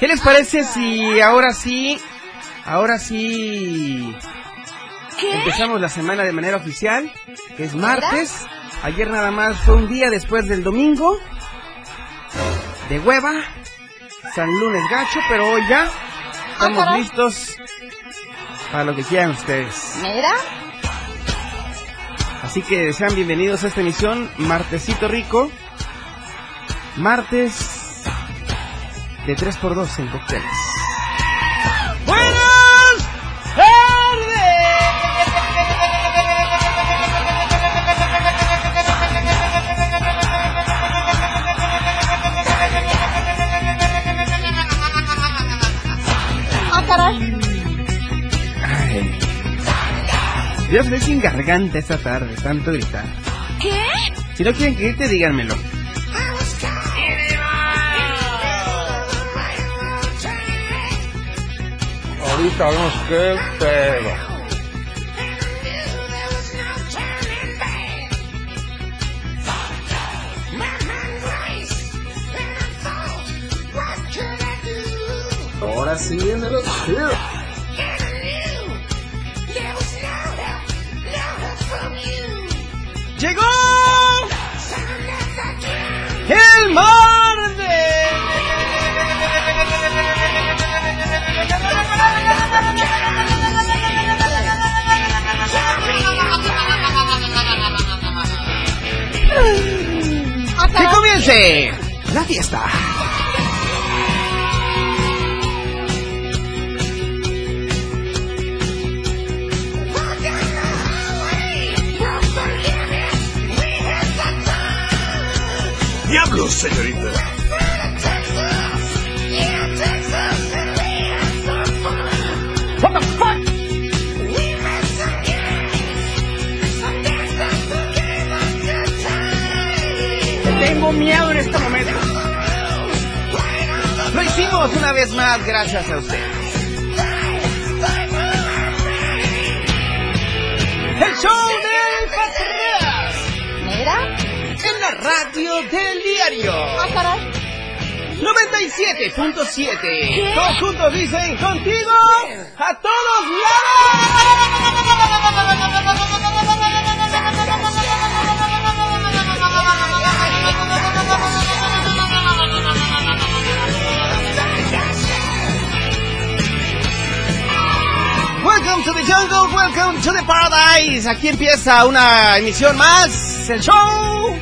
¿Qué les parece si ahora sí, ahora sí empezamos la semana de manera oficial? Que es martes. Ayer nada más fue un día después del domingo. De hueva. San lunes gacho, pero hoy ya estamos caray. listos para lo que quieran ustedes. Mira, Así que sean bienvenidos a esta emisión, Martesito Rico. Martes de 3x2 en cócteles. ¡Buenas ah, caray. Ay. Dios me sin garganta esta tarde, tanto gritar. ¿Qué? Si no quieren que grite, díganmelo. Ahorita vemos qué pedo. Ahora sí viene lo chido. ¡Llegó! ¡El! ¡Que caray. comience la fiesta! ¡Diablos, señorita! Una vez más gracias a ustedes. El show del Patrón Mira, en la radio del diario ah, caray. 97.7. Todos juntos dicen contigo a todos lados. Welcome to the jungle, welcome to the paradise. Aquí empieza una emisión más, el show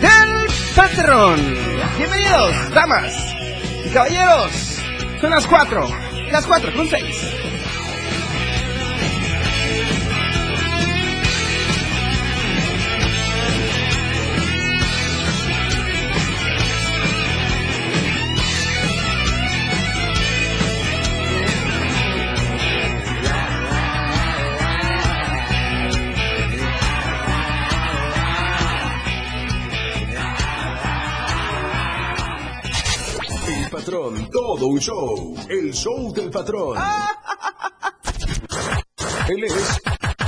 del patrón. Bienvenidos, damas y caballeros. Son las cuatro, las cuatro con seis. Todo un show. El show del patrón. Él es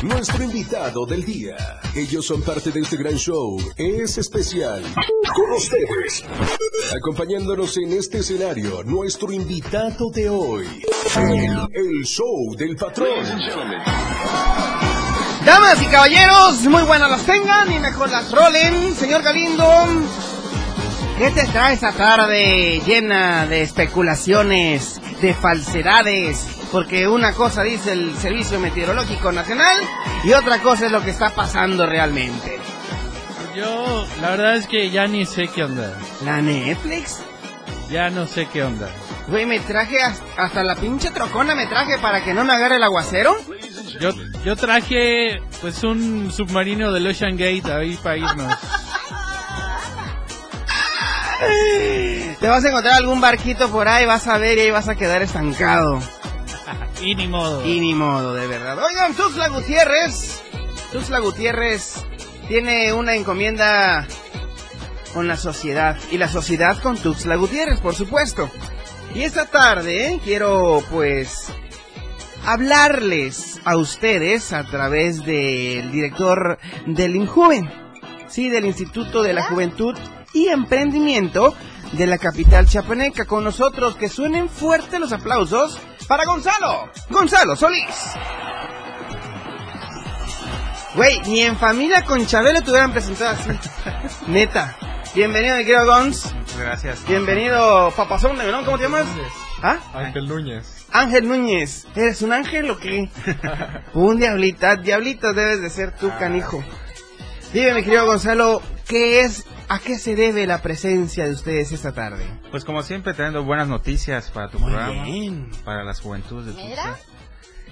nuestro invitado del día. Ellos son parte de este gran show. Es especial. Con ustedes. Acompañándonos en este escenario, nuestro invitado de hoy. El, el show del patrón. Damas y caballeros, muy buenas las tengan y mejor las rolen. Señor Galindo, ¿Qué te trae esta tarde llena de especulaciones, de falsedades? Porque una cosa dice el Servicio Meteorológico Nacional y otra cosa es lo que está pasando realmente. Yo, la verdad es que ya ni sé qué onda. ¿La Netflix? Ya no sé qué onda. Güey, me traje has- hasta la pinche trocona, me traje para que no me agarre el aguacero. Yo, yo traje pues un submarino del Ocean Gate ahí para irnos. Te vas a encontrar algún barquito por ahí, vas a ver y ahí vas a quedar estancado. Y ni modo. Y ni modo, de verdad. Oigan, Tuxla Gutiérrez. Tuxla Gutiérrez tiene una encomienda con la sociedad. Y la sociedad con Tuxla Gutiérrez, por supuesto. Y esta tarde eh, quiero, pues, hablarles a ustedes a través del director del INJUVEN. Sí, del Instituto de la Juventud y Emprendimiento de la capital chiapaneca. Con nosotros, que suenen fuerte los aplausos para Gonzalo. Gonzalo Solís. Güey, ni en familia con Chabelo te hubieran presentado así. Neta. Bienvenido, mi querido Gonz. Gracias. Bienvenido, papazón de melón. ¿Cómo te llamas? ¿Ah? Ángel Núñez. Ángel Núñez. ¿Eres un ángel o qué? un diablita. Diablito debes de ser tú, canijo. Dime, mi querido Gonzalo, ¿qué es, a qué se debe la presencia de ustedes esta tarde? Pues como siempre trayendo buenas noticias para tu Muy programa, bien. para las juventudes de Mira. Tuxtla.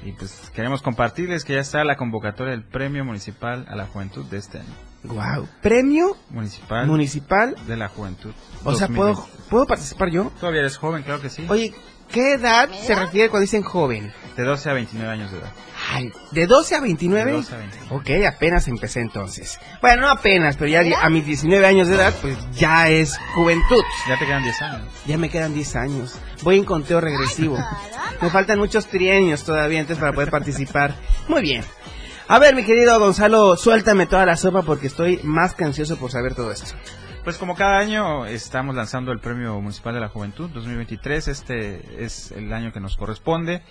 Y pues queremos compartirles que ya está la convocatoria del Premio Municipal a la Juventud de este año. Wow. Premio Municipal municipal. de la Juventud. O sea, 2020. ¿puedo, ¿puedo participar yo? Todavía eres joven, claro que sí. Oye, ¿qué edad se refiere cuando dicen joven? De 12 a 29 años de edad. Ay, ¿de 12 a 29? De 12 a 29. Ok, apenas empecé entonces. Bueno, no apenas, pero ya a mis 19 años de edad, pues ya es juventud. Ya te quedan 10 años. Ya me quedan 10 años. Voy en conteo regresivo. Me faltan muchos trienios todavía antes para poder participar. Muy bien. A ver, mi querido Gonzalo, suéltame toda la sopa porque estoy más que ansioso por saber todo esto. Pues como cada año estamos lanzando el Premio Municipal de la Juventud 2023, este es el año que nos corresponde.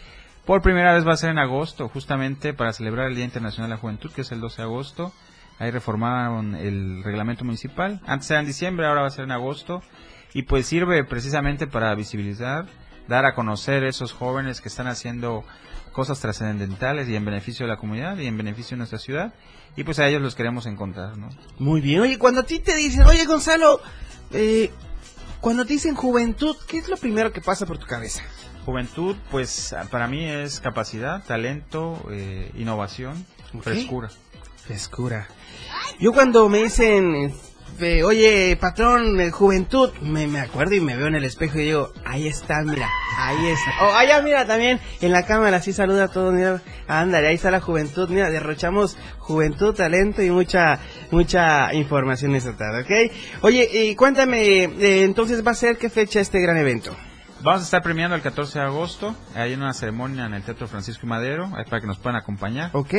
Por primera vez va a ser en agosto, justamente para celebrar el Día Internacional de la Juventud, que es el 12 de agosto. Ahí reformaron el reglamento municipal. Antes era en diciembre, ahora va a ser en agosto. Y pues sirve precisamente para visibilizar, dar a conocer esos jóvenes que están haciendo cosas trascendentales y en beneficio de la comunidad y en beneficio de nuestra ciudad. Y pues a ellos los queremos encontrar, ¿no? Muy bien. Oye, cuando a ti te dicen, oye Gonzalo, eh, cuando te dicen juventud, ¿qué es lo primero que pasa por tu cabeza? Juventud, pues para mí es capacidad, talento, eh, innovación, frescura. Frescura. Yo cuando me dicen, eh, oye, patrón, eh, juventud, me, me acuerdo y me veo en el espejo y digo, ahí está, mira, ahí está. Oh, allá mira también, en la cámara, así saluda a todos, mira, ándale, ahí está la juventud, mira, derrochamos juventud, talento y mucha, mucha información esta tarde, ¿ok? Oye, y cuéntame, eh, entonces va a ser qué fecha este gran evento. Vamos a estar premiando el 14 de agosto, hay una ceremonia en el Teatro Francisco y Madero, ahí para que nos puedan acompañar. ¿Ok?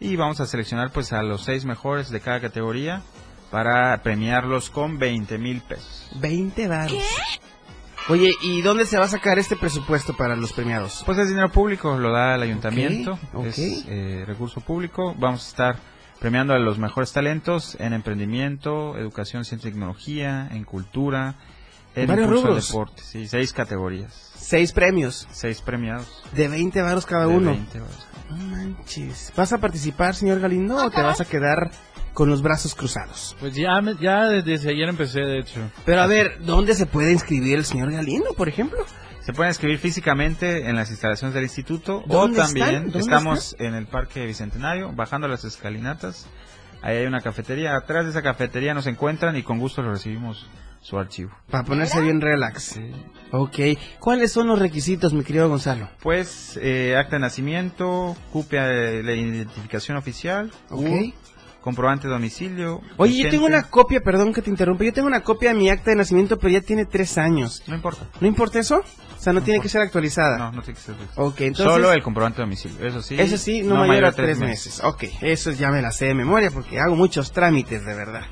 Y vamos a seleccionar pues a los seis mejores de cada categoría para premiarlos con 20 mil pesos. 20 baros. Oye, ¿y dónde se va a sacar este presupuesto para los premiados? Pues es dinero público, lo da el ayuntamiento, ok. es eh, recurso público. Vamos a estar premiando a los mejores talentos en emprendimiento, educación, ciencia y tecnología, en cultura, en Varios rubros. deporte. Sí, seis categorías, Seis premios, seis premiados. de 20 varos cada de uno. 20 varos. No manches. ¿Vas a participar, señor Galindo, o te vas a quedar con los brazos cruzados? Pues ya, me- ya desde ayer empecé, de hecho. Pero a ver, ¿dónde se puede inscribir el señor Galindo, por ejemplo? Se pueden escribir físicamente en las instalaciones del instituto o ¿Dónde también estamos en el Parque Bicentenario, bajando las escalinatas. Ahí hay una cafetería. Atrás de esa cafetería nos encuentran y con gusto les recibimos su archivo. Para ponerse bien relax. Ok. ¿Cuáles son los requisitos, mi querido Gonzalo? Pues eh, acta de nacimiento, copia de la identificación oficial, Ok. CUR, comprobante de domicilio. Oye, yo tengo una copia, perdón que te interrumpa, yo tengo una copia de mi acta de nacimiento, pero ya tiene tres años. No importa. ¿No importa eso? O sea, no, No tiene importa. que ser actualizada. No, no tiene que ser. Ok, entonces... Solo el comprobante de domicilio. Eso sí. Eso sí, no, mayor a tres meses. Ok, eso ya me la sé de memoria porque hago muchos trámites, de verdad.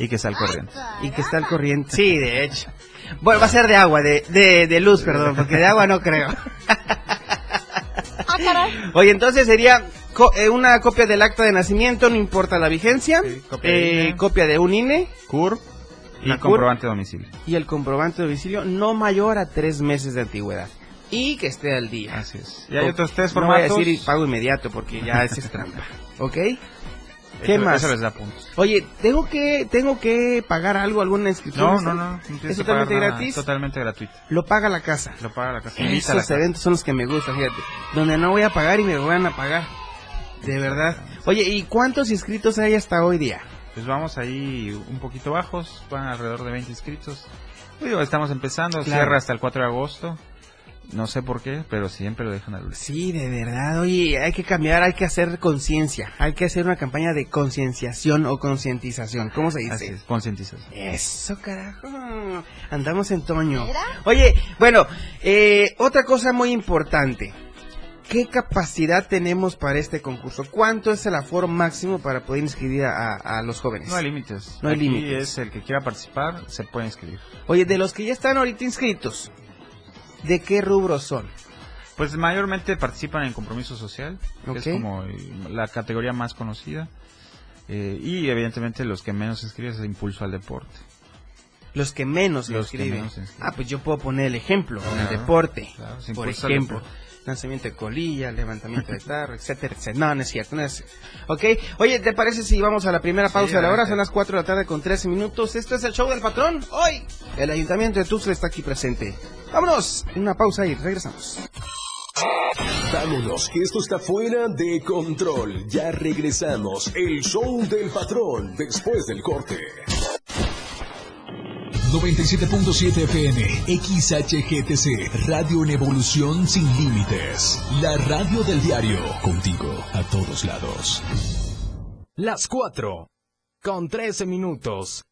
Y que está al corriente. Y que está al corriente. Sí, de hecho. Bueno, va a ser de agua, de, de, de luz, perdón, porque de agua no creo. Ah. Oye, entonces sería co- eh, una copia del acta de nacimiento, no importa la vigencia. Sí, copia de eh, INE. copia de un INE. CUR, Y CUR comprobante de domicilio. y el comprobante de domicilio no mayor a tres meses de antigüedad. Y que esté al día. Así es. Y hay otros tres No voy a formatos. decir pago inmediato porque ya ese es trampa. ¿Ok? ¿Qué Eso- más? Eso les da puntos. Oye, ¿tengo que, ¿tengo que pagar algo, alguna inscripción? No, no, no. ¿Es totalmente nada, gratis? Totalmente gratuito. Lo paga la casa. Lo paga la casa. La Esos casa. eventos son los que me gustan, fíjate. Donde no voy a pagar y me van a pagar. De verdad. Oye, ¿y cuántos inscritos hay hasta hoy día? Pues vamos ahí un poquito bajos, van alrededor de 20 inscritos. Digo, estamos empezando, Claro. cierra hasta el 4 de agosto. No sé por qué, pero siempre lo dejan al último. Sí, de verdad. Oye, hay que cambiar, hay que hacer conciencia. Hay que hacer una campaña de concienciación o concientización. ¿Cómo se dice? Así es, concientización. Eso, carajo. Andamos en Toño. Oye, bueno, eh, otra cosa muy importante. ¿Qué capacidad tenemos para este concurso? ¿Cuánto es el aforo máximo para poder inscribir a, a los jóvenes? No hay límites. No hay límites. es el que quiera participar, se puede inscribir. Oye, de los que ya están ahorita inscritos, ¿de qué rubros son? Pues mayormente participan en compromiso social, que es como eh, la categoría más conocida. Eh, y evidentemente los que menos se inscriben es impulso al deporte. Los que menos Los que inscriben. menos. Ah, pues yo puedo poner el ejemplo en el Claro, deporte. claro, por ejemplo, deporte. lanzamiento de colilla, levantamiento de tarro, etcétera, etcétera. No, no es cierto, no es cierto. Ok, oye, ¿te parece si vamos a la primera pausa Sí, de la hora? Son las 4 de la tarde con 13 minutos. Esto es el show del patrón. Hoy, el ayuntamiento de Tuxtla está aquí presente. Vámonos, una pausa y regresamos. Vámonos, que esto está fuera de control. Ya regresamos. El show del patrón después del corte. 97.7 FM, XHGTC, Radio en Evolución Sin Límites. La radio del diario, contigo a todos lados. Las 4 con 13 minutos.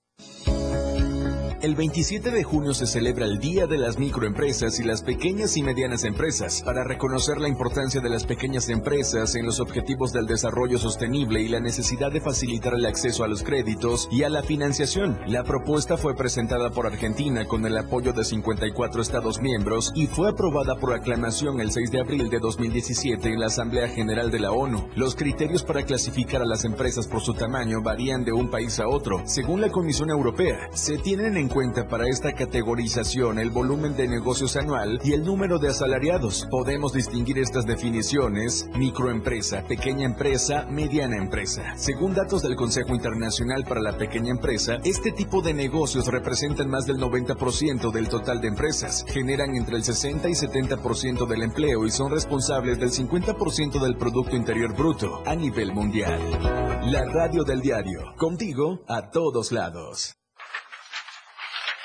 El 27 de junio se celebra el Día de las Microempresas y las Pequeñas y Medianas Empresas para reconocer la importancia de las pequeñas empresas en los objetivos del desarrollo sostenible y la necesidad de facilitar el acceso a los créditos y a la financiación. La propuesta fue presentada por Argentina con el apoyo de 54 Estados miembros y fue aprobada por aclamación el 6 de abril de 2017 en la Asamblea General de la ONU. Los criterios para clasificar a las empresas por su tamaño varían de un país a otro. Según la Comisión Europea, se tienen en cuenta para esta categorización el volumen de negocios anual y el número de asalariados. Podemos distinguir estas definiciones microempresa, pequeña empresa, mediana empresa. Según datos del Consejo Internacional para la Pequeña Empresa, este tipo de negocios representan más del 90% del total de empresas, generan entre el 60 y 70% del empleo y son responsables del 50% del Producto Interior Bruto a nivel mundial. La radio del diario, contigo a todos lados.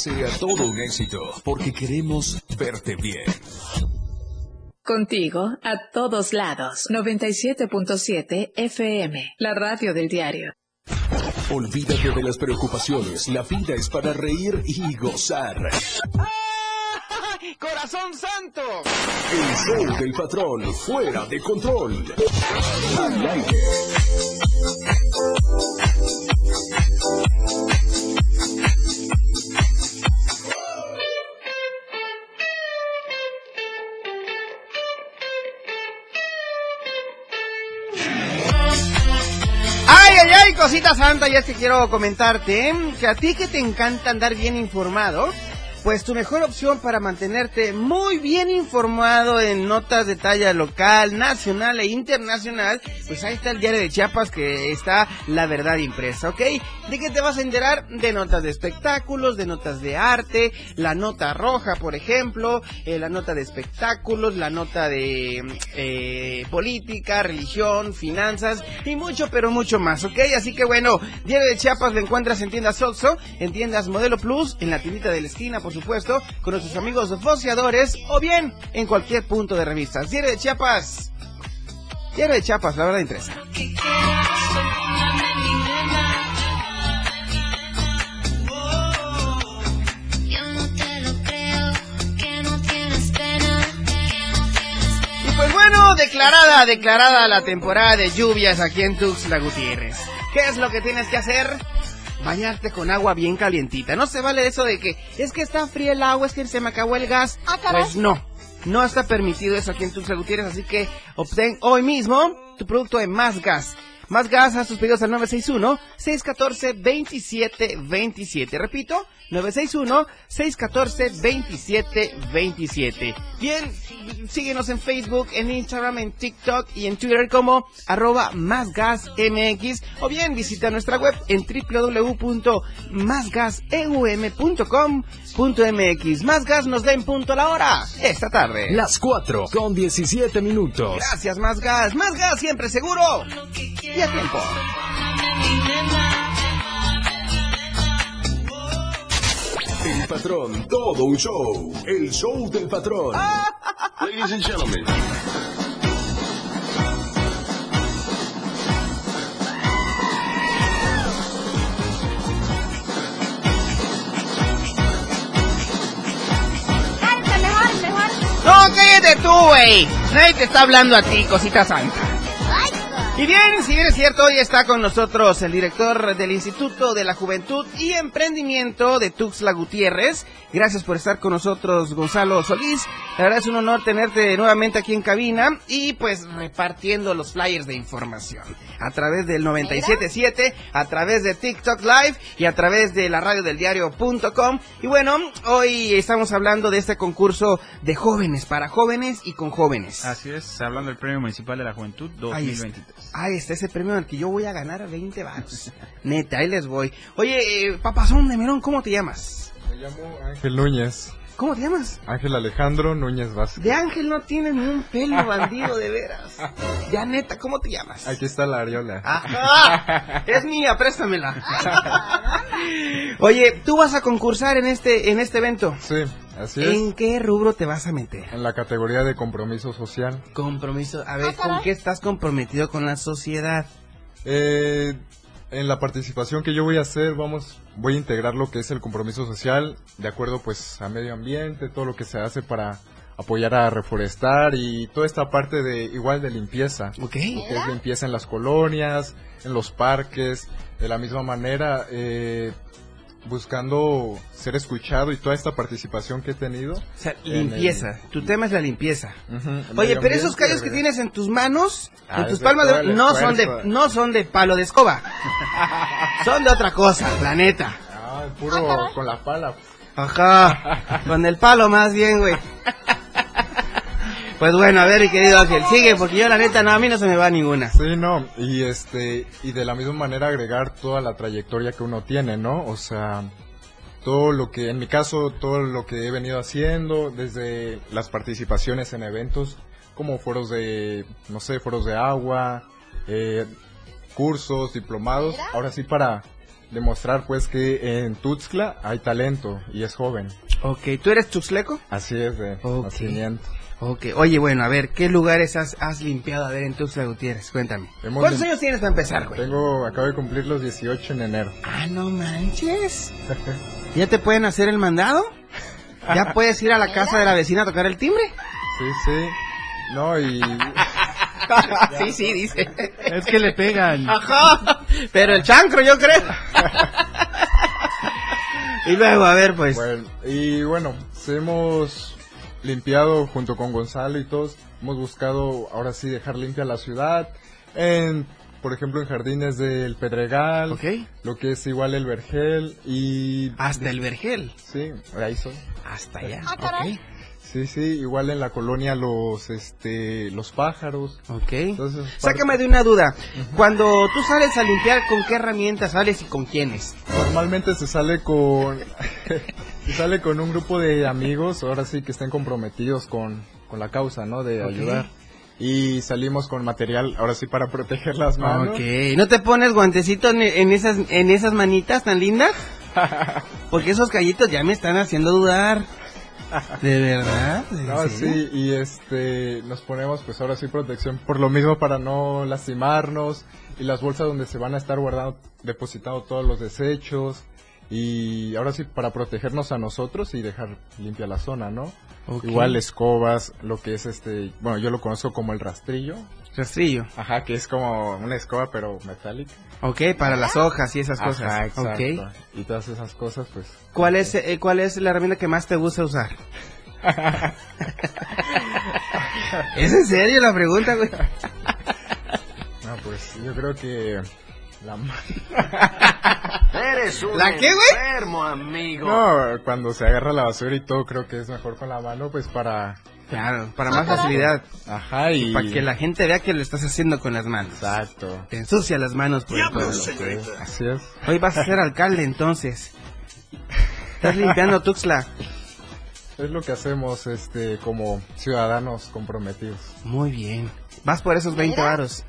sea todo un éxito, porque queremos verte bien. Contigo a todos lados. 97.7 FM, la radio del diario. Olvídate de las preocupaciones, la vida es para reír y gozar. ¡Corazón santo! El show del patrón, fuera de control. Al aire. Ay, ay, ay, cosita santa, ya es que quiero comentarte que a ti que te encanta andar bien informado, pues tu mejor opción para mantenerte muy bien informado en notas de talla local, nacional e internacional, pues ahí está el diario de Chiapas que está la verdad impresa, ¿ok? ¿De qué te vas a enterar? De notas de espectáculos, de notas de arte, la nota roja, por ejemplo, eh, la nota de espectáculos, la nota de eh, política, religión, finanzas y mucho, pero mucho más, ¿ok? Así que bueno, Diario de Chiapas lo encuentras en tiendas Oxxo, en tiendas Modelo Plus, en la tiendita de la esquina, por supuesto, con nuestros amigos voceadores o bien en cualquier punto de revistas. Diario de Chiapas. Diario de Chiapas, la verdad interesa. Y pues bueno, declarada, declarada la temporada de lluvias aquí en Tuxtla Gutiérrez. ¿Qué es lo que tienes que hacer? Bañarte con agua bien calientita. No se vale eso de que es que está fría el agua, es que se me acabó el gas. Ah. Pues no, no está permitido eso aquí en Tuxtla Gutiérrez, así que obtén hoy mismo tu producto de Más Gas. Más Gas, haz tus pedidos al 961-614-2727. Repito, 961-614-2727. Bien, síguenos en Facebook, en Instagram, en TikTok y en Twitter como arroba Más Gas MX o bien visita nuestra web en www.másgaseum.com.mx. Más Gas nos da en punto la hora esta tarde. Las 4 con 17 minutos. Gracias, Más Gas. Más Gas siempre seguro y a tiempo. El patrón, todo un show. El show del patrón. Ladies and gentlemen. Cállate, mejor, mejor. No, cállate tú, güey. Nadie te está hablando a ti, cosita santa. Y bien, si bien es cierto, hoy está con nosotros el director del Instituto de la Juventud y Emprendimiento de Tuxtla Gutiérrez. Gracias por estar con nosotros, Gonzalo Solís. La verdad es un honor tenerte nuevamente aquí en cabina y pues repartiendo los flyers de información a través del 977, a través de TikTok Live y a través de la radio del diario.com. Y bueno, hoy estamos hablando de este concurso de jóvenes, para jóvenes y con jóvenes. Así es, hablando del Premio Municipal de la Juventud Ahí está. 2023. Ahí está ese premio al que yo voy a ganar 20 baros. Neta, ahí les voy. Oye, eh, papazón de Merón, ¿cómo te llamas? Me llamo Ángel Núñez. ¿Cómo te llamas? Ángel Alejandro Núñez Vázquez. De Ángel no tienes ni un pelo bandido, de veras. Ya neta, ¿cómo te llamas? Aquí está la areola. Ajá, es mía, préstamela. Oye, tú vas a concursar en este en este evento. Sí, así es. ¿En qué rubro te vas a meter? En la categoría de compromiso social. Compromiso. A ver. ¿con qué estás comprometido con la sociedad? Eh, en la participación que yo voy a hacer, vamos, voy a integrar lo que es el compromiso social, de acuerdo pues a medio ambiente, todo lo que se hace para apoyar a reforestar y toda esta parte de igual de limpieza. ¿Ok? Lo que es limpieza en las colonias, en los parques, de la misma manera, eh, buscando ser escuchado y toda esta participación que he tenido. O sea, limpieza. el- Tu tema es la limpieza. El Oye, pero esos callos que tienes en tus manos, Ah, en tus palmas de no son de no son de palo de escoba. son de otra cosa, la neta. Ah, puro Ah, con la pala. Ajá. Con el palo más bien, güey. Pues bueno, a ver, querido Ángel, sigue porque yo la neta no a mí no se me va ninguna. Sí, no, y este, y de la misma manera agregar toda la trayectoria que uno tiene, ¿no? O sea, todo lo que, en mi caso, todo lo que he venido haciendo, desde las participaciones en eventos, como foros de, no sé, foros de agua, eh, cursos, diplomados, ahora sí para demostrar pues que en Tuxtla hay talento y es joven. Ok, ¿tú eres tuxleco? Así es de Ok. nacimiento. Ok, oye, bueno, a ver, ¿qué lugares has, has limpiado a ver en Tuxtla Gutiérrez? Cuéntame. Hemos ¿Cuántos lim- años tienes para empezar, güey? Tengo, acabo de cumplir los 18 en enero. Ah, no manches. ¿Ya te pueden hacer el mandado? ¿Ya puedes ir a la casa de la vecina a tocar el timbre? Sí, sí. No, y sí, sí, dice. Es que le pegan. Ajá. Pero el chancro, yo creo. y luego, a ver, pues. Bueno, y bueno, hemos limpiado junto con Gonzalo y todos, hemos buscado ahora sí dejar limpia la ciudad, en, por ejemplo en jardines del Pedregal, Ok. lo que es igual el Vergel y... Hasta el vergel. Sí, ahí soy. Hasta allá. Ah, caray. Ok. Sí, sí, igual en la colonia los, este, los pájaros. Ok. Entonces, Sácame de una duda. Cuando tú sales a limpiar, ¿con qué herramientas sales y con quiénes? Normalmente se sale con sale con un grupo de amigos, ahora sí que estén comprometidos con, con la causa, ¿no? De ayudar. Y salimos con material, ahora sí para proteger las manos. Ok. ¿No te pones guantecitos en, esas en esas manitas tan lindas? Porque esos callitos ya me están haciendo dudar. ¿De verdad? ¿En No, sí, y este, nos ponemos pues ahora sí protección por lo mismo para no lastimarnos y las bolsas donde se van a estar guardando, depositando todos los desechos y ahora sí para protegernos a nosotros y dejar limpia la zona, ¿no? Igual escobas, lo que es este, bueno, yo lo conozco como el rastrillo. Rastrillo. Ajá, que es como una escoba pero metálica. Ok, para las hojas y esas Ajá, cosas. exacto. Ok. Y todas esas cosas pues ¿Cuál es, eh, ¿Cuál es la herramienta que más te gusta usar? ¿Es en serio la pregunta, güey? No, pues yo creo que la ma- Eres un ¿La qué, güey? enfermo, amigo. No, cuando se agarra la basura y todo, creo que es mejor con la mano, pues para... Claro, para más facilidad. Ajá, y... Para que la gente vea que lo estás haciendo con las manos. Exacto. Te ensucia las manos por el pueblo. Así es. Hoy vas a ser alcalde entonces. Estás limpiando Tuxtla. Es lo que hacemos, este, como ciudadanos comprometidos. Muy bien. Vas por esos 20 varos.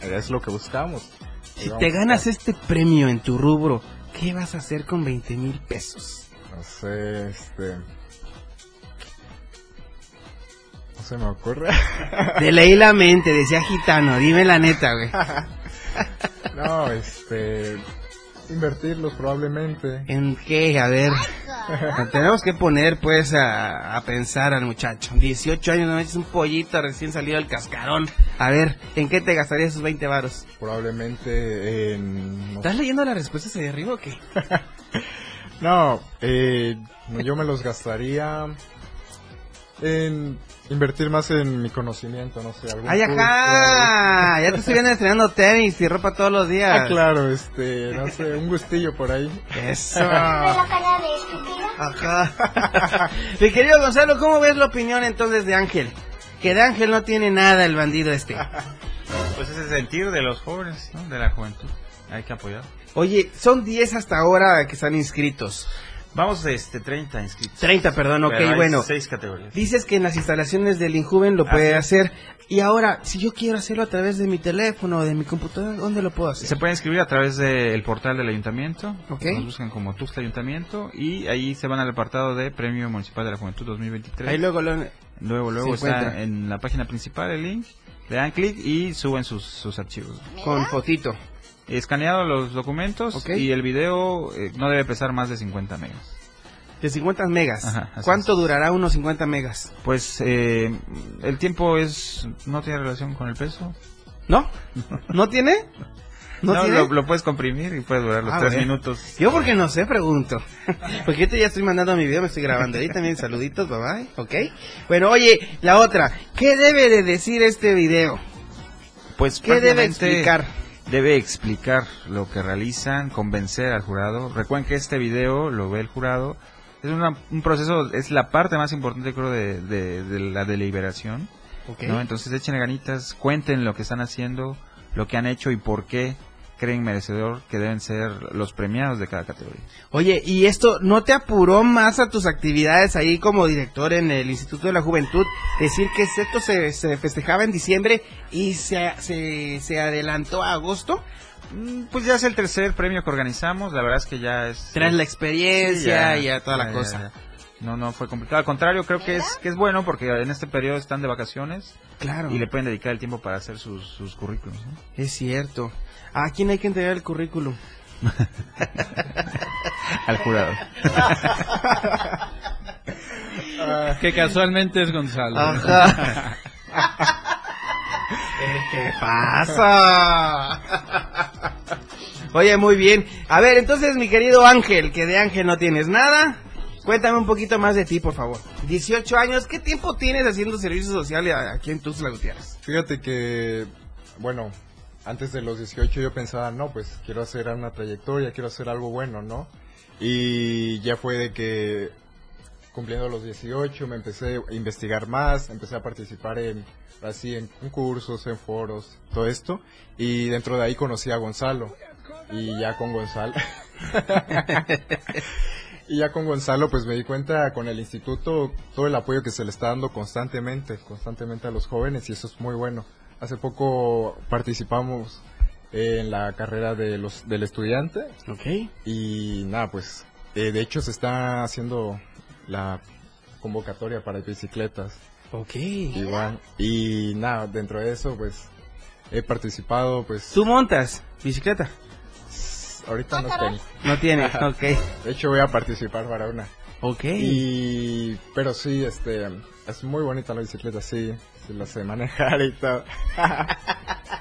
Es lo que buscamos. Si te ganas este premio en tu rubro, ¿qué vas a hacer con 20 mil pesos? No sé, este... No se me ocurre. De leí la mente, decía gitano. Dime la neta, güey. No, este... Invertirlos probablemente. ¿En qué? A ver. Tenemos que poner, pues, a, a pensar al muchacho. 18 años, no es un pollito recién salido del cascarón. A ver, ¿en qué te gastarías esos 20 varos? Probablemente en... no ¿Estás leyendo las respuestas de arriba o qué? No, eh, yo me los gastaría en invertir más en mi conocimiento, no sé, algún ¡Ay, curso, ajá! Ya te estoy viendo estrenando tenis y ropa todos los días. Ah, claro, este, no sé, un gustillo por ahí. Eso. Ajá. Mi querido Gonzalo, ¿cómo ves la opinión entonces de Ángel? Que de Ángel no tiene nada el bandido este. Pues es el sentir de los jóvenes, ¿no? De la juventud. Hay que apoyar. Oye, son 10 hasta ahora que están inscritos. Vamos, este, 30 inscritos. 30, perdón, ok, Pero hay bueno. seis categorías. Dices que en las instalaciones del Injuven lo puede hacer. Y ahora, si yo quiero hacerlo a través de mi teléfono o de mi computadora, ¿dónde lo puedo hacer? Se puede inscribir a través del portal del ayuntamiento. Ok. Nos buscan como Tuxtla Ayuntamiento y ahí se van al apartado de Premio Municipal de la Juventud 2023. Ahí luego lo... Luego, luego está en la página principal el link. Le dan clic y suben sus, sus archivos. Con fotito. Escaneado los documentos y el video eh, no debe pesar más de 50 megas. De 50 megas. Ajá, ¿Cuánto durará unos 50 megas? Pues eh, el tiempo es no tiene relación con el peso. ¿No? ¿No tiene? ¿No, No, tiene? lo, lo puedes comprimir y puede durar los Ah, tres bueno. minutos. Yo porque no sé, pregunto. Porque ahorita ya estoy mandando mi video, me estoy grabando ahí también. Saluditos, bye bye, ¿ok? Bueno, oye, la otra. ¿Qué debe de decir este video? Pues ¿Qué debe explicar? Debe explicar lo que realizan, convencer al jurado. Recuerden que este video lo ve el jurado. Es una- un proceso, es la parte más importante creo de, de- de la deliberación. ¿no? Entonces echen ganitas, cuenten lo que están haciendo, lo que han hecho y por qué creen merecedor que deben ser los premiados de cada categoría. Oye, ¿y esto no te apuró más a tus actividades ahí como director en el Instituto de la Juventud? Decir que esto se, se festejaba en diciembre y se, se, se adelantó a agosto. Mm, Pues ya es el tercer premio que organizamos, la verdad es que ya es... Tras la Sí, experiencia y a toda ya, la ya, cosa. ya. No, no fue complicado. Al contrario, creo que es, que es bueno porque en este periodo están de vacaciones Claro. y le pueden dedicar el tiempo para hacer sus, sus currículums. ¿no? Es cierto. ¿A quién hay que entregar el currículum? Al jurado. Que casualmente es Gonzalo. Ajá. ¿Qué pasa? Oye, muy bien. A ver, entonces, mi querido Ángel, que de Ángel no tienes nada. Cuéntame un poquito más de ti, por favor. 18 años, ¿qué tiempo tienes haciendo servicio social aquí en Tuxtla Gutiérrez? Fíjate que, bueno, antes de los 18 yo pensaba, no, pues quiero hacer una trayectoria, quiero hacer algo bueno, ¿no? Y ya fue de que cumpliendo los 18 me empecé a investigar más, empecé a participar en así en concursos, en foros, todo esto y dentro de ahí conocí a Gonzalo y ya con Gonzalo y ya con Gonzalo pues me di cuenta con el instituto todo el apoyo que se le está dando constantemente, constantemente a los jóvenes y eso es muy bueno. Hace poco participamos en la carrera de los, del estudiante. Ok. Y nada, pues eh, de hecho se está haciendo la convocatoria para bicicletas. Ok. Igual. Y nada, dentro de eso pues he participado pues... ¿Tú montas bicicleta? Ahorita no tengo. No tienes, ok. De hecho voy a participar para una. Ok. Y... Pero sí, este... Es muy bonita la bicicleta, sí. Sí la sé manejar y todo.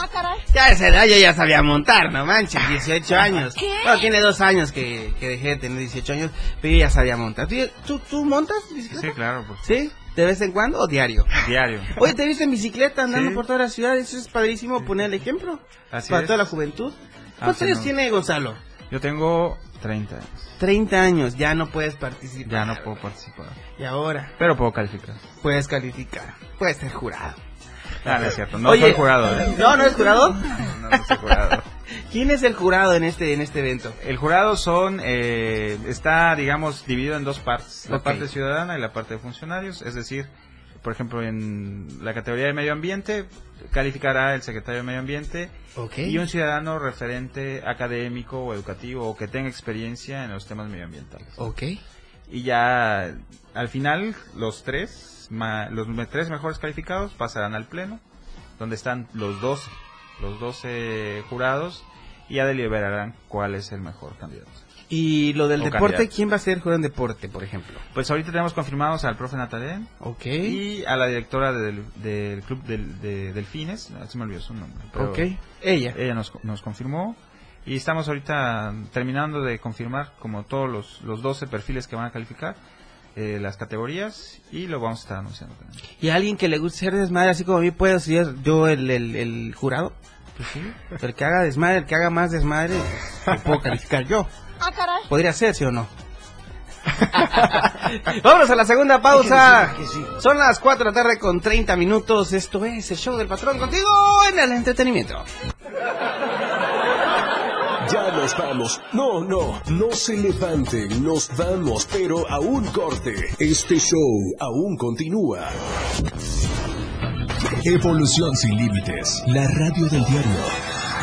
Ah, caray. Ya a esa edad yo ya sabía montar, no manches, 18 años. ¿Qué? Bueno, tiene dos años que, que dejé de tener 18 años, pero yo ya sabía montar. ¿Tú, tú, tú montas bicicleta? Sí, claro, por ¿Sí? ¿De vez en cuando o diario? diario. Oye, te viste en bicicleta andando Sí. por toda la ciudad, eso es padrísimo poner el ejemplo Así para es. toda la juventud. ¿Cuántos Así años no. tiene Gonzalo? Yo tengo 30 años. 30 años, ya no puedes participar. Ya no puedo participar. Y ahora Pero puedo calificar. puedes calificar, puedes ser jurado. Ah, no es cierto. No Oye, soy jurado, ¿eh? No, no es jurado. No, no soy jurado. ¿Quién es el jurado en este en este evento? El jurado son, eh, está, digamos, dividido en dos partes. La parte ciudadana y la parte de funcionarios. Es decir, por ejemplo, en la categoría de medio ambiente, calificará el secretario de medio ambiente y un ciudadano referente académico o educativo o que tenga experiencia en los temas medioambientales. Ok. Y ya al final, los tres, ma- los tres mejores calificados pasarán al pleno, donde están los 12, los 12 jurados y ya deliberarán cuál es el mejor candidato. Y lo del O deporte, candidato. ¿quién va a ser jurado en deporte, por ejemplo? Pues ahorita tenemos confirmados al profe Natalén Ok. y a la directora del, del club del, de Delfines, ah, se me olvidó su nombre. pero Ok. Ella. Ella nos, nos confirmó y estamos ahorita terminando de confirmar como todos los, los 12 perfiles que van a calificar, eh, las categorías y lo vamos a estar anunciando también. ¿Y alguien que le guste ser desmadre, así como a mí, puedo ser yo el, el, el jurado? Pues sí. El que haga desmadre, el que haga más desmadre, pues, lo puedo calificar yo. Ah, caray. ¿Podría ser, sí o no? Vámonos a la segunda pausa. Son las 4 de la tarde con 30 minutos. Esto es el show del patrón contigo en el entretenimiento. Ya nos vamos. No, no, no se levanten, nos vamos, pero a un corte. Este show aún continúa. Evolución sin límites. La radio del diario.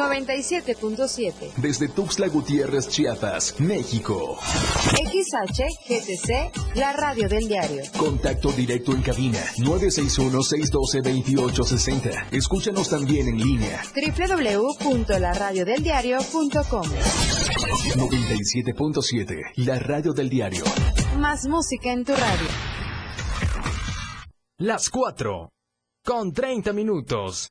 97.7. Desde Tuxtla Gutiérrez, Chiapas, México. XHGTC, la radio del diario. Contacto directo en cabina 961-612-2860. Escúchanos también en línea www.laradiodeldiario.com. 97.7. La radio del diario. Más música en tu radio. Las 4. Con 30 minutos.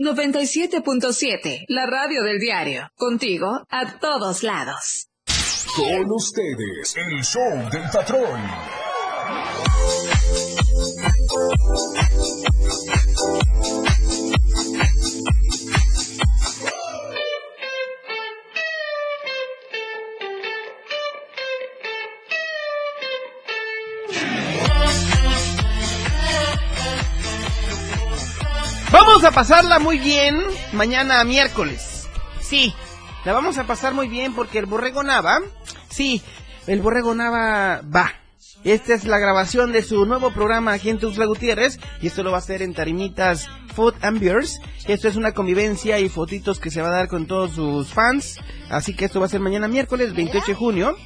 97.7, la radio del diario. Contigo a todos lados. Con ustedes, el show del patrón. Vamos a pasarla muy bien mañana miércoles. Sí, la vamos a pasar muy bien porque el Borrego Nava, sí, el Borrego Nava va. Esta es la grabación de su nuevo programa aquí en Gutiérrez y esto lo va a hacer en Tarimitas Food and Beers. Esto es una convivencia y fotitos que se va a dar con todos sus fans. Así que esto va a ser mañana miércoles 28 de junio.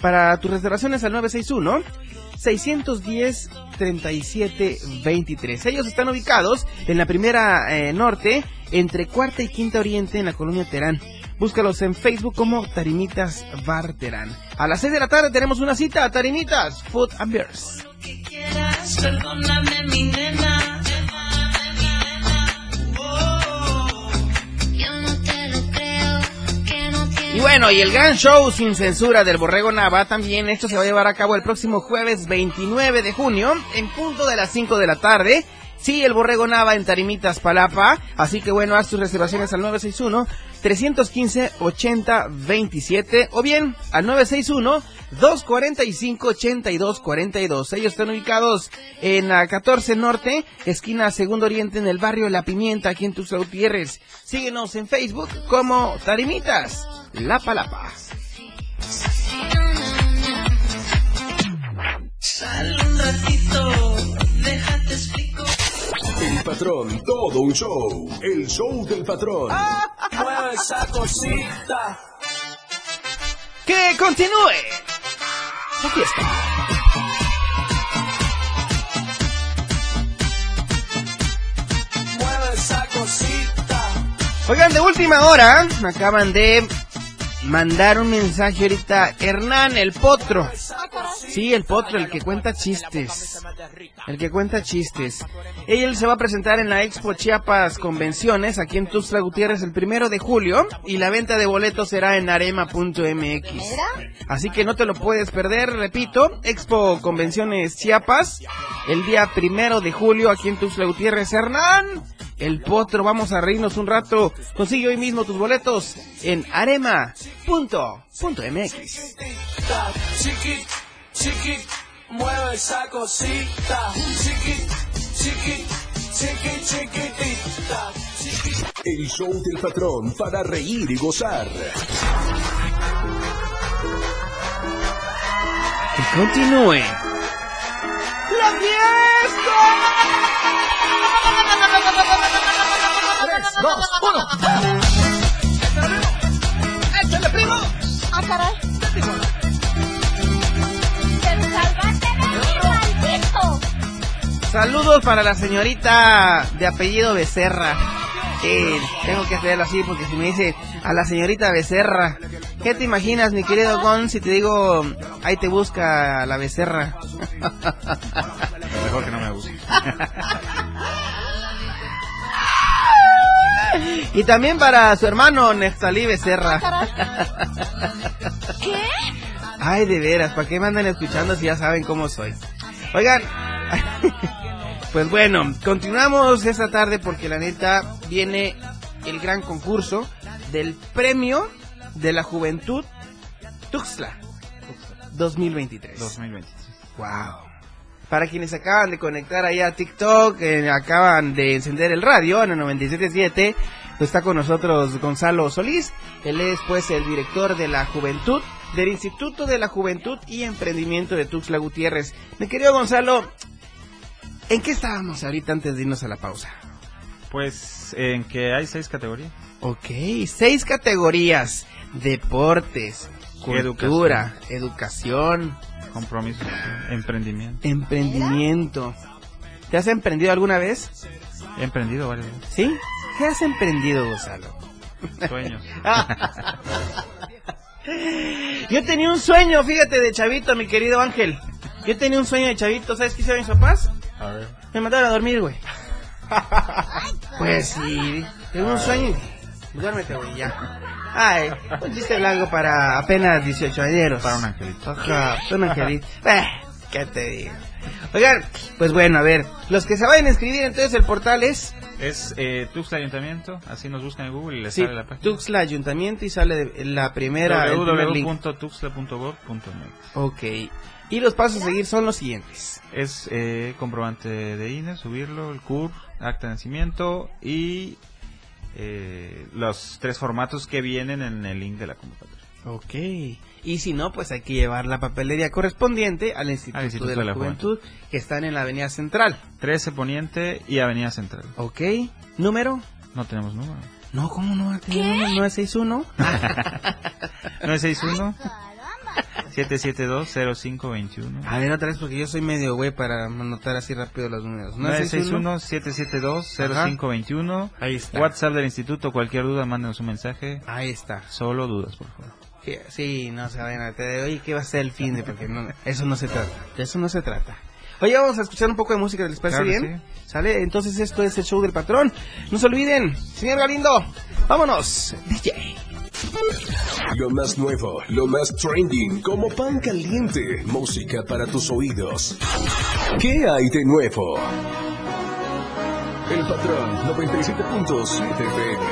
Para tus reservaciones al 961 610 3723. Ellos están ubicados en la primera eh, norte, entre cuarta y quinta oriente en la colonia Terán. Búscalos en Facebook como Tarimitas Bar Terán. A las 6 de la tarde tenemos una cita Tarimitas Food and Beers. Perdóname, mi nena. Bueno, y el gran show sin censura del Borrego Nava también, esto se va a llevar a cabo el próximo jueves 29 de junio, en punto de las 5 de la tarde. Sí, el Borrego Nava en Tarimitas Palapa, así que bueno, haz tus reservaciones al 961 315 8027 o bien al 961 245 8242. Ellos están ubicados en la 14 Norte, esquina Segundo Oriente en el barrio La Pimienta aquí en Tuxtla Gutiérrez. Síguenos en Facebook como Tarimitas La Palapa. Sal un ratito, déjate explico. El patrón, todo un show. El show del patrón. Mueve esa cosita. ¡Que continúe! La fiesta. Mueve esa cosita. Oigan, de última hora, me acaban de mandar un mensaje ahorita. Hernán, el potro. Sí, el potro, el que cuenta chistes. El que cuenta chistes. Él se va a presentar en la Expo Chiapas Convenciones, aquí en Tuxtla Gutiérrez, el primero de julio. Y la venta de boletos será en arema.mx. Así que no te lo puedes perder, repito. Expo Convenciones Chiapas, el día primero de julio, aquí en Tuxtla Gutiérrez. Hernán, el potro, vamos a reírnos un rato. Consigue hoy mismo tus boletos en arema.mx. Chiqui, chiqui, mueve esa cosita. Chiqui, chiqui, chiqui, chiquitita. Chiqui. El show del patrón para reír y gozar. Que continúe. ¡La Tres, dos, uno. Saludos para la señorita de apellido Becerra. Eh, tengo que hacerlo así porque si me dice a la señorita Becerra, ¿qué te imaginas, mi querido Gon, si te digo, ahí te busca la Becerra? Mejor que no me guste. y también para su hermano Neftalí Becerra. ¿Qué? Ay, de veras, ¿para qué me andan escuchando si ya saben cómo soy? Oigan, pues bueno, continuamos esta tarde porque la neta viene el gran concurso del premio de la juventud Tuxtla 2023. 2023. Wow. Para quienes acaban de conectar ahí a TikTok, eh, acaban de encender el radio en el 97.7, pues está con nosotros Gonzalo Solís. Él es pues el director de la juventud, del Instituto de la Juventud y Emprendimiento de Tuxtla Gutiérrez. Mi querido Gonzalo, ¿en qué estábamos ahorita antes de irnos a la pausa? Pues en que hay seis categorías. Ok, seis categorías. Deportes, cultura, educación, Compromiso, emprendimiento. emprendimiento. ¿Te has emprendido alguna vez? He emprendido varias veces. ¿Sí? ¿Qué has emprendido, Gonzalo? Sueños. Yo tenía un sueño, fíjate, de chavito, mi querido Ángel. Yo tenía un sueño de chavito, ¿sabes qué hicieron mis papás? A ver. Me mandaron a dormir, güey. Pues sí, tengo un sueño. y Duérmete, güey, ya. Ay, un chiste blanco para apenas 18 añeros. Para un angelito. Ajá, un angelito. Eh, ¿Qué te digo? Oigan, pues bueno, a ver, los que se vayan a inscribir, entonces el portal es... Es eh, Tuxtla Ayuntamiento, así nos buscan en Google y les Sí, sale la página. Tuxtla Ayuntamiento y sale de- la primera... www.tuxtla.gov.mx Ok. Y los pasos a seguir son los siguientes. Es eh, comprobante de INE, subirlo, el CUR, acta de nacimiento y eh, los tres formatos que vienen en el link de la convocatoria. Ok. Y si no, pues hay que llevar la papelería correspondiente al Instituto, Instituto de la, Juventud, que están en la Avenida Central. 13 Poniente y Avenida Central. Ok. ¿Número? No tenemos número. No, ¿cómo no? ¿No es 61? 961 772-0521. A ver, otra vez, porque yo soy medio güey para anotar así rápido los números. 961-772-0521. Ahí está. WhatsApp del instituto, cualquier duda, mándenos un mensaje. Ahí está. Solo dudas, por favor. Sí, sí, no se vayan a te oye, ¿qué va a ser el fin de? Porque no, eso no se trata, de eso no se trata. Oye, vamos a escuchar un poco de música, ¿les parece Claro bien? ¿Sale? Entonces esto es el show del patrón. No se olviden, señor Galindo, vámonos, DJ. Lo más nuevo, lo más trending, como pan caliente, música para tus oídos. ¿Qué hay de nuevo? El patrón 97.7 FM.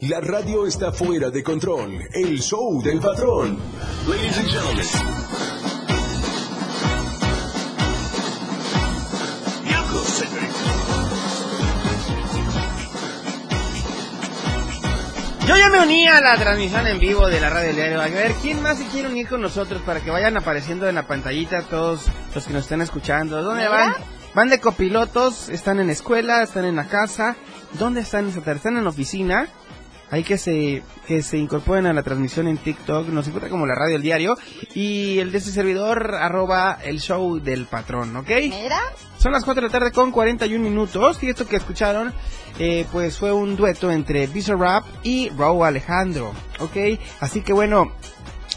La radio está fuera de control. El show del patrón. Ladies and gentlemen. Yo ya me uní a la transmisión en vivo de la radio del diario. A ver, ¿quién más se quiere unir con nosotros para que vayan apareciendo en la pantallita todos los que nos estén escuchando? ¿Dónde van? Van de copilotos, están en escuela, están en la casa. ¿Dónde están esta? ¿Están en la oficina? Hay que se, que se incorporen a la transmisión en TikTok, nos encuentra como la radio del diario. Y el de ese servidor, arroba el show del patrón, ¿ok? Son las 4 de la tarde con 41 minutos. Y esto que escucharon, eh, pues fue un dueto entre Bizarrap y Raúl Alejandro, ¿ok? Así que bueno,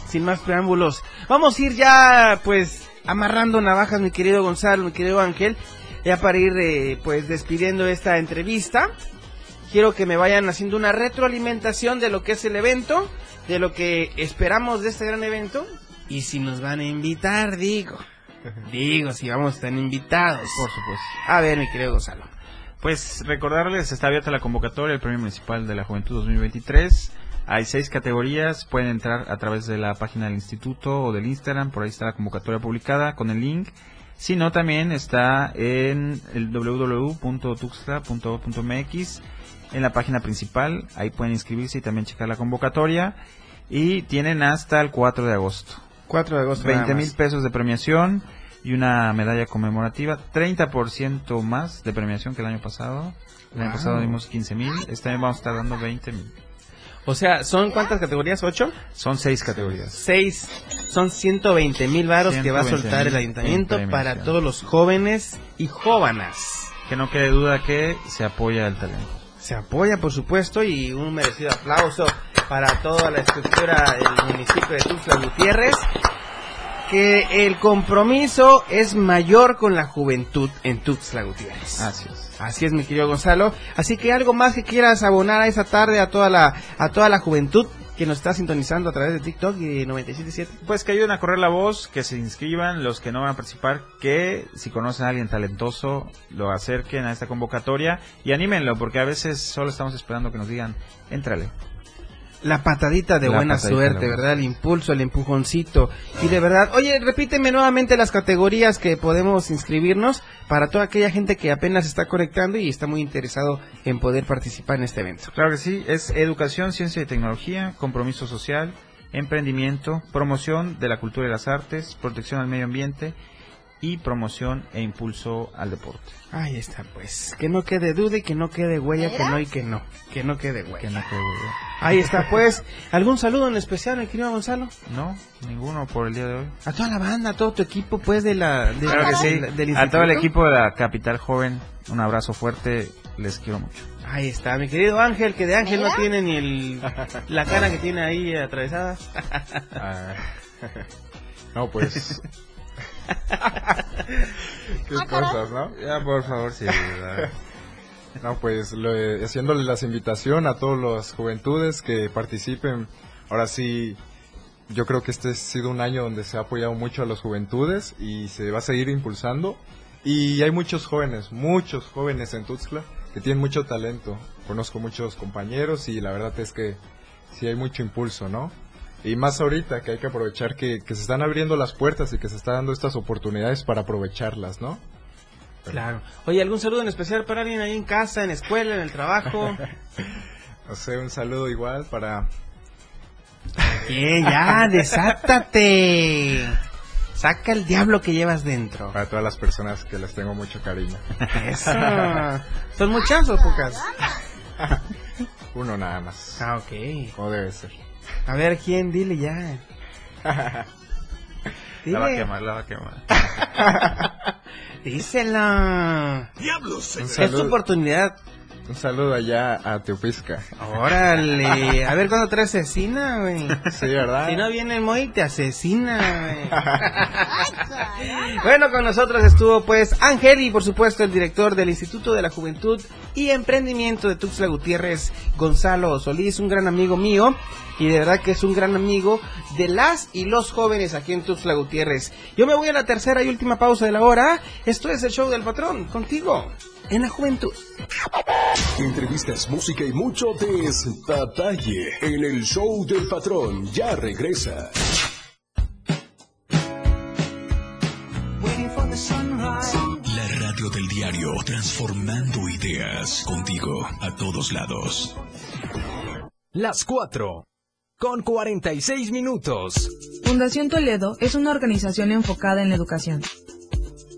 sin más preámbulos, vamos a ir ya, pues, amarrando navajas, mi querido Gonzalo, mi querido Ángel, ya para ir, eh, pues, despidiendo esta entrevista. Quiero que me vayan haciendo una retroalimentación de lo que es el evento, de lo que esperamos de este gran evento, y si nos van a invitar, digo. Digo, si vamos estar invitados. Por supuesto. A ver, mi querido Gonzalo. Pues recordarles, está abierta la convocatoria, el Premio Municipal de la Juventud 2023. Hay seis categorías, pueden entrar a través de la página del instituto o del Instagram, por ahí está la convocatoria publicada con el link. Si no, también está en el en la página principal, ahí pueden inscribirse y también checar la convocatoria. Y tienen hasta el 4 de agosto. 4 de agosto. nada 20 mil pesos de premiación y una medalla conmemorativa, 30% más de premiación que el año pasado. El año pasado dimos 15 mil, este año vamos a estar dando 20 mil. O sea, ¿son cuántas categorías? ¿Ocho? Son seis categorías. Seis. Son 120 mil varos que va a 120,000 soltar el ayuntamiento en para todos los jóvenes y jóvenes. Que no quede duda que se apoya el talento. Se apoya, por supuesto, y un merecido aplauso para toda la estructura del municipio de Tuxtla Gutiérrez. Que el compromiso es mayor con la juventud en Tuxtla Gutiérrez. Así es. Así es, mi querido Gonzalo. Así que algo más que quieras abonar a esa tarde a toda la, a toda la juventud que nos está sintonizando a través de TikTok y 97.7. Pues que ayuden a correr la voz, que se inscriban, los que no van a participar, que si conocen a alguien talentoso, lo acerquen a esta convocatoria y anímenlo, porque a veces solo estamos esperando que nos digan, éntrale. La patadita de La buena patadita de suerte, buena ¿verdad? El impulso, el empujoncito. Y de verdad, oye, repíteme nuevamente las categorías que podemos inscribirnos para toda aquella gente que apenas está conectando y está muy interesado en poder participar en este evento. Claro que sí, es educación, ciencia y tecnología, compromiso social, emprendimiento, promoción de la cultura y las artes, protección al medio ambiente y promoción e impulso al deporte. Ahí está, pues. Que no quede duda y que no quede huella, que no y que no. Que no quede huella. Que no quede duda. Ahí está, pues. ¿Algún saludo en especial, mi querido Gonzalo? No, ninguno por el día de hoy. A toda la banda, a todo tu equipo, pues, de la... de- Claro que sí, del- del a todo el equipo de la Capital Joven, un abrazo fuerte, les quiero mucho. Ahí está, mi querido Ángel, que de Ángel no tiene ni el, la cara que tiene ahí atravesada. Ah, no, pues. Qué Ah, cosas, ¿no? Ya, por favor, sí. ¿verdad? No, pues lo- haciéndole las invitación a todas las juventudes que participen ahora sí, yo creo que este ha sido un año donde se ha apoyado mucho a las juventudes y se va a seguir impulsando. Y hay muchos jóvenes, muchos jóvenes en Tuxtla que tienen mucho talento. Conozco muchos compañeros y la verdad es que sí hay mucho impulso, ¿no? Y más ahorita que hay que aprovechar que, que se están abriendo las puertas y que se están dando estas oportunidades para aprovecharlas, ¿no? Claro. Oye, ¿algún saludo en especial para alguien ahí en casa, en la escuela, en el trabajo? no sé, un saludo igual para... Bien, ya, desátate. Saca el diablo que llevas dentro. Para todas las personas que les tengo mucho cariño. Eso. ¿Son muchas o pocas? Uno nada más. Ah, ok. Como debe ser. A ver, ¿quién? Dile ya. La va a Dile. quemar, la va a quemar. Díselo. ¡Diablos! Es tu oportunidad. Un saludo allá a Teopisca. Órale. A ver cuándo te asesina, güey. Sí, ¿verdad? Si no viene el Moy, te asesina, güey. Bueno, con nosotros estuvo pues Ángel y por supuesto el director del Instituto de la Juventud y Emprendimiento de Tuxtla Gutiérrez, Gonzalo Solís, un gran amigo mío y de verdad que es un gran amigo de las y los jóvenes aquí en Tuxtla Gutiérrez. Yo me voy a la tercera y última pausa de la hora. Esto es el show del patrón, contigo, en la juventud. Entrevistas, música y mucho detalle en el show del patrón. Ya regresa. La radio del diario, transformando ideas contigo a todos lados. Las 4. Con 46 minutos. Fundación Toledo es una organización enfocada en la educación.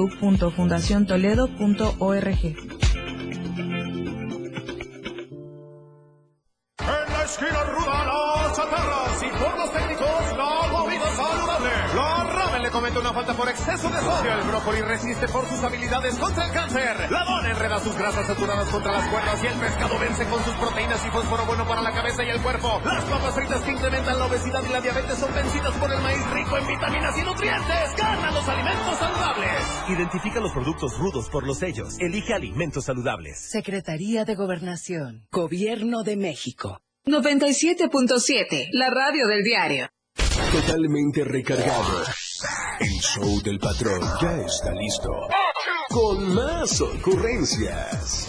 www.fundaciontoledo.org. por exceso de sodio. El brócoli resiste por sus habilidades contra el cáncer. La dona enreda sus grasas saturadas contra las cuerdas y el pescado vence con sus proteínas y fósforo bueno para la cabeza y el cuerpo. Las papas fritas que incrementan la obesidad y la diabetes son vencidas por el maíz rico en vitaminas y nutrientes. Gana los alimentos saludables. Identifica los productos rudos por los sellos. Elige alimentos saludables. Secretaría de Gobernación. Gobierno de México. 97.7, la radio del diario. Totalmente recargado. El show del patrón ya está listo. Con más ocurrencias.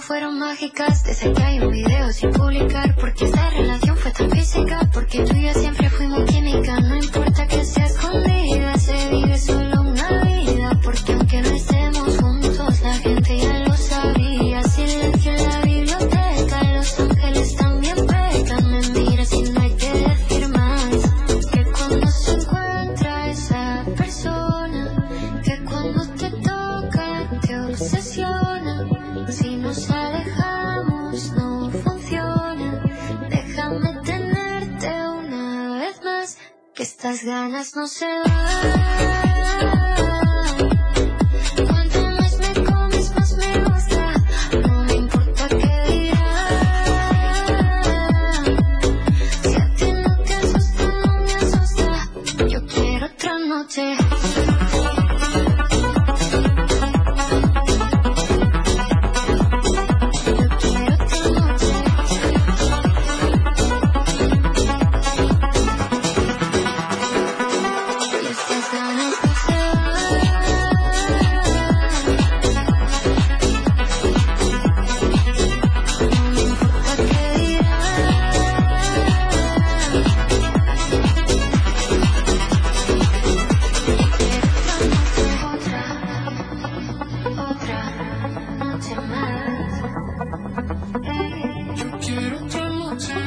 Fueron mágicas, desde que hay un video sin publicar, porque esta relación fue tan física, porque tú y yo siempre fuimos química, no importa que sea escondida,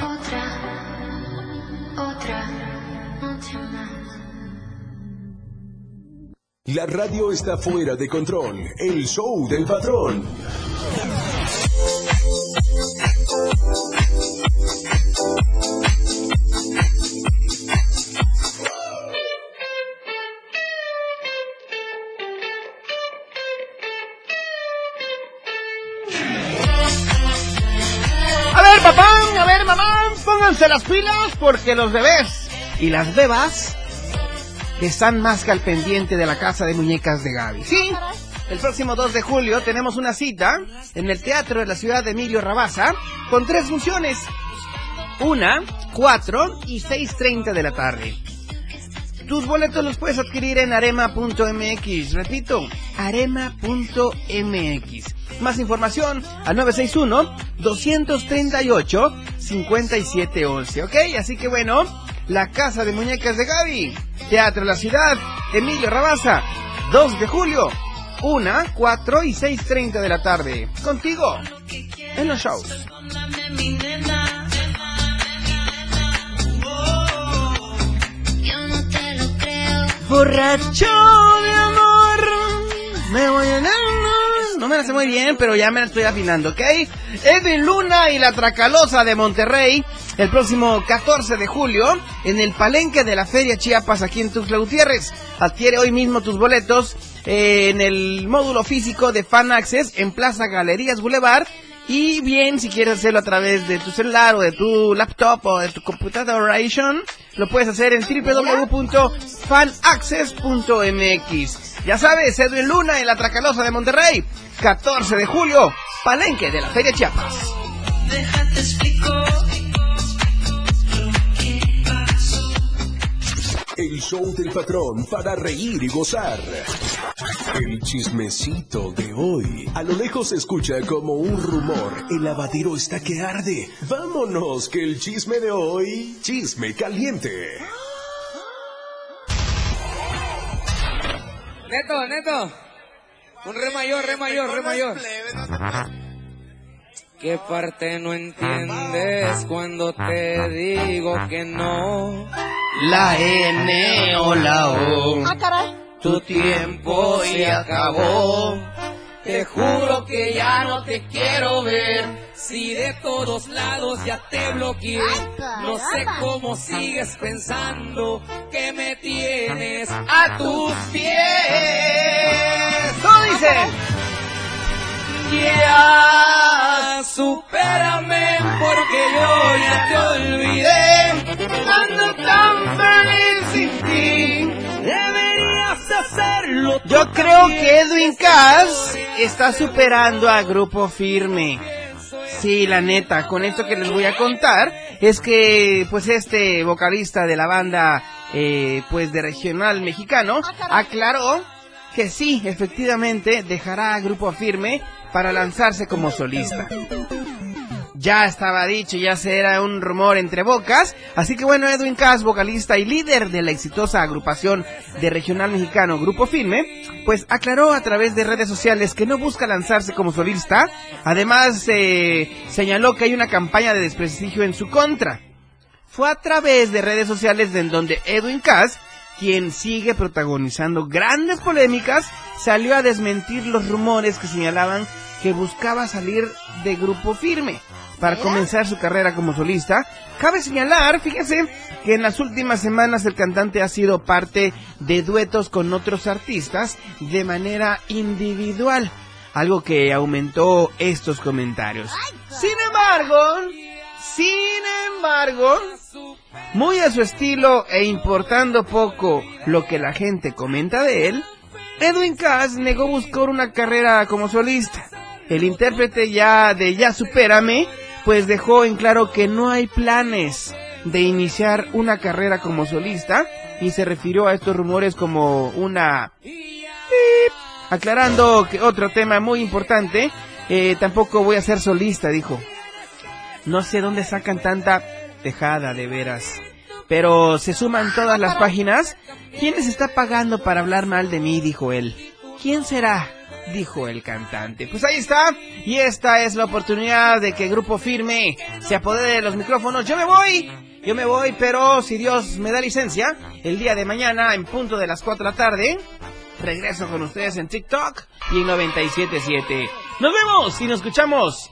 otra. Otra. La radio está fuera de control. El show del patrón. Pónganse las pilas porque los bebés y las bebas están más que al pendiente de la casa de muñecas de Gaby. Sí, el próximo 2 de julio tenemos una cita en el Teatro de la Ciudad de Emilio Rabaza con tres funciones. Una, cuatro y 6.30 de la tarde. Tus boletos los puedes adquirir en arema.mx. Repito, arema.mx. Más información al 961-238-5711. ¿Ok? Así que bueno, la Casa de Muñecas de Gaby. Teatro La Ciudad, Emilio Rabaza. 2 de julio, 1, 4 y 6.30 de la tarde. Contigo, en los shows. Borracho de amor, me voy a... No me la sé muy bien, pero ya me la estoy afinando, ¿ok? Edwin Luna y la Tracalosa de Monterrey, el próximo 14 de julio, en el palenque de la Feria Chiapas, aquí en Tuxtla Gutiérrez. Adquiere hoy mismo tus boletos eh, en el módulo físico de Fan Access en Plaza Galerías Boulevard. Y bien, si quieres hacerlo a través de tu celular o de tu laptop o de tu computadora, lo puedes hacer en www.fanaccess.mx. Ya sabes, Edwin Luna en la Tracalosa de Monterrey, 14 de julio, palenque de la Feria Chiapas. El show del patrón para reír y gozar. El chismecito de hoy. A lo lejos se escucha como un rumor. El lavadero está que arde. Vámonos, que el chisme de hoy. Chisme caliente. Neto, neto. Un re mayor, re mayor, re mayor. ¿Qué parte no entiendes cuando te digo que no? La N o la O. Ah, caray. Tu tiempo se acabó. Te juro que ya no te quiero ver. Si de todos lados ya te bloqueé. No sé cómo sigues pensando que me tienes a tus pies. ¿Cómo dice? Supérame porque yo ya te olvidé. Ando tan feliz sin ti. Deberías hacerlo. Yo creo que. Edwin Cass está superando a Grupo Firme. Sí, la neta, con esto que les voy a contar, es que pues este vocalista de la banda eh, pues de regional mexicano aclaró que sí, efectivamente dejará a Grupo Firme para lanzarse como solista. Ya estaba dicho, ya se era un rumor entre bocas. Así que bueno, Edwin Cass, vocalista y líder de la exitosa agrupación de regional mexicano Grupo Firme, pues aclaró a través de redes sociales que no busca lanzarse como solista. Además, eh, señaló que hay una campaña de desprestigio en su contra. Fue a través de redes sociales en donde Edwin Cass, quien sigue protagonizando grandes polémicas, salió a desmentir los rumores que señalaban que buscaba salir de Grupo Firme para comenzar su carrera como solista. Cabe señalar, fíjese, que en las últimas semanas el cantante ha sido parte de duetos con otros artistas de manera individual, algo que aumentó estos comentarios. Sin embargo, sin embargo, muy a su estilo e importando poco lo que la gente comenta de él, Edwin Cass negó buscar una carrera como solista. El intérprete ya de Ya Supérame, pues dejó en claro que no hay planes de iniciar una carrera como solista y se refirió a estos rumores como una... aclarando que otro tema muy importante, eh, tampoco voy a ser solista, dijo. No sé dónde sacan tanta tejada de veras. Pero se suman todas las páginas. ¿Quién les está pagando para hablar mal de mí? dijo él. ¿Quién será? dijo el cantante. Pues ahí está. Y esta es la oportunidad de que Grupo Firme se apodere de los micrófonos. Yo me voy. Yo me voy, pero si Dios me da licencia, el día de mañana, en punto de las 4 de la tarde, regreso con ustedes en TikTok y en 97.7. Nos vemos y nos escuchamos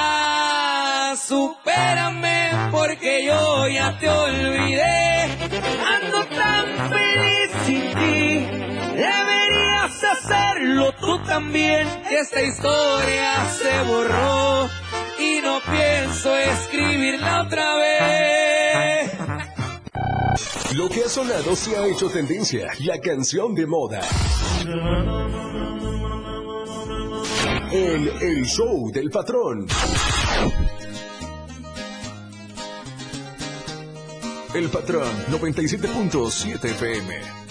supérame porque yo ya te olvidé. Ando tan feliz sin ti. Deberías hacerlo tú también. Esta historia se borró y no pienso escribirla otra vez. Lo que ha sonado se ha hecho tendencia, la canción de moda. En el show del patrón. El patrón 97.7 FM.